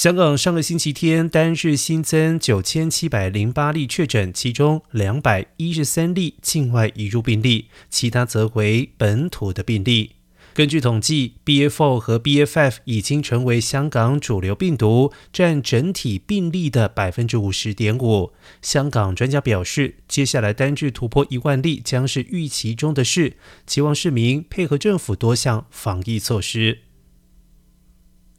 香港上个星期天单日新增九千七百零八例确诊，其中两百一十三例境外移入病例，其他则为本土的病例。根据统计，BF4 和 BF5 已经成为香港主流病毒，占整体病例的百分之五十点五。香港专家表示，接下来单日突破一万例将是预期中的事，期望市民配合政府多项防疫措施。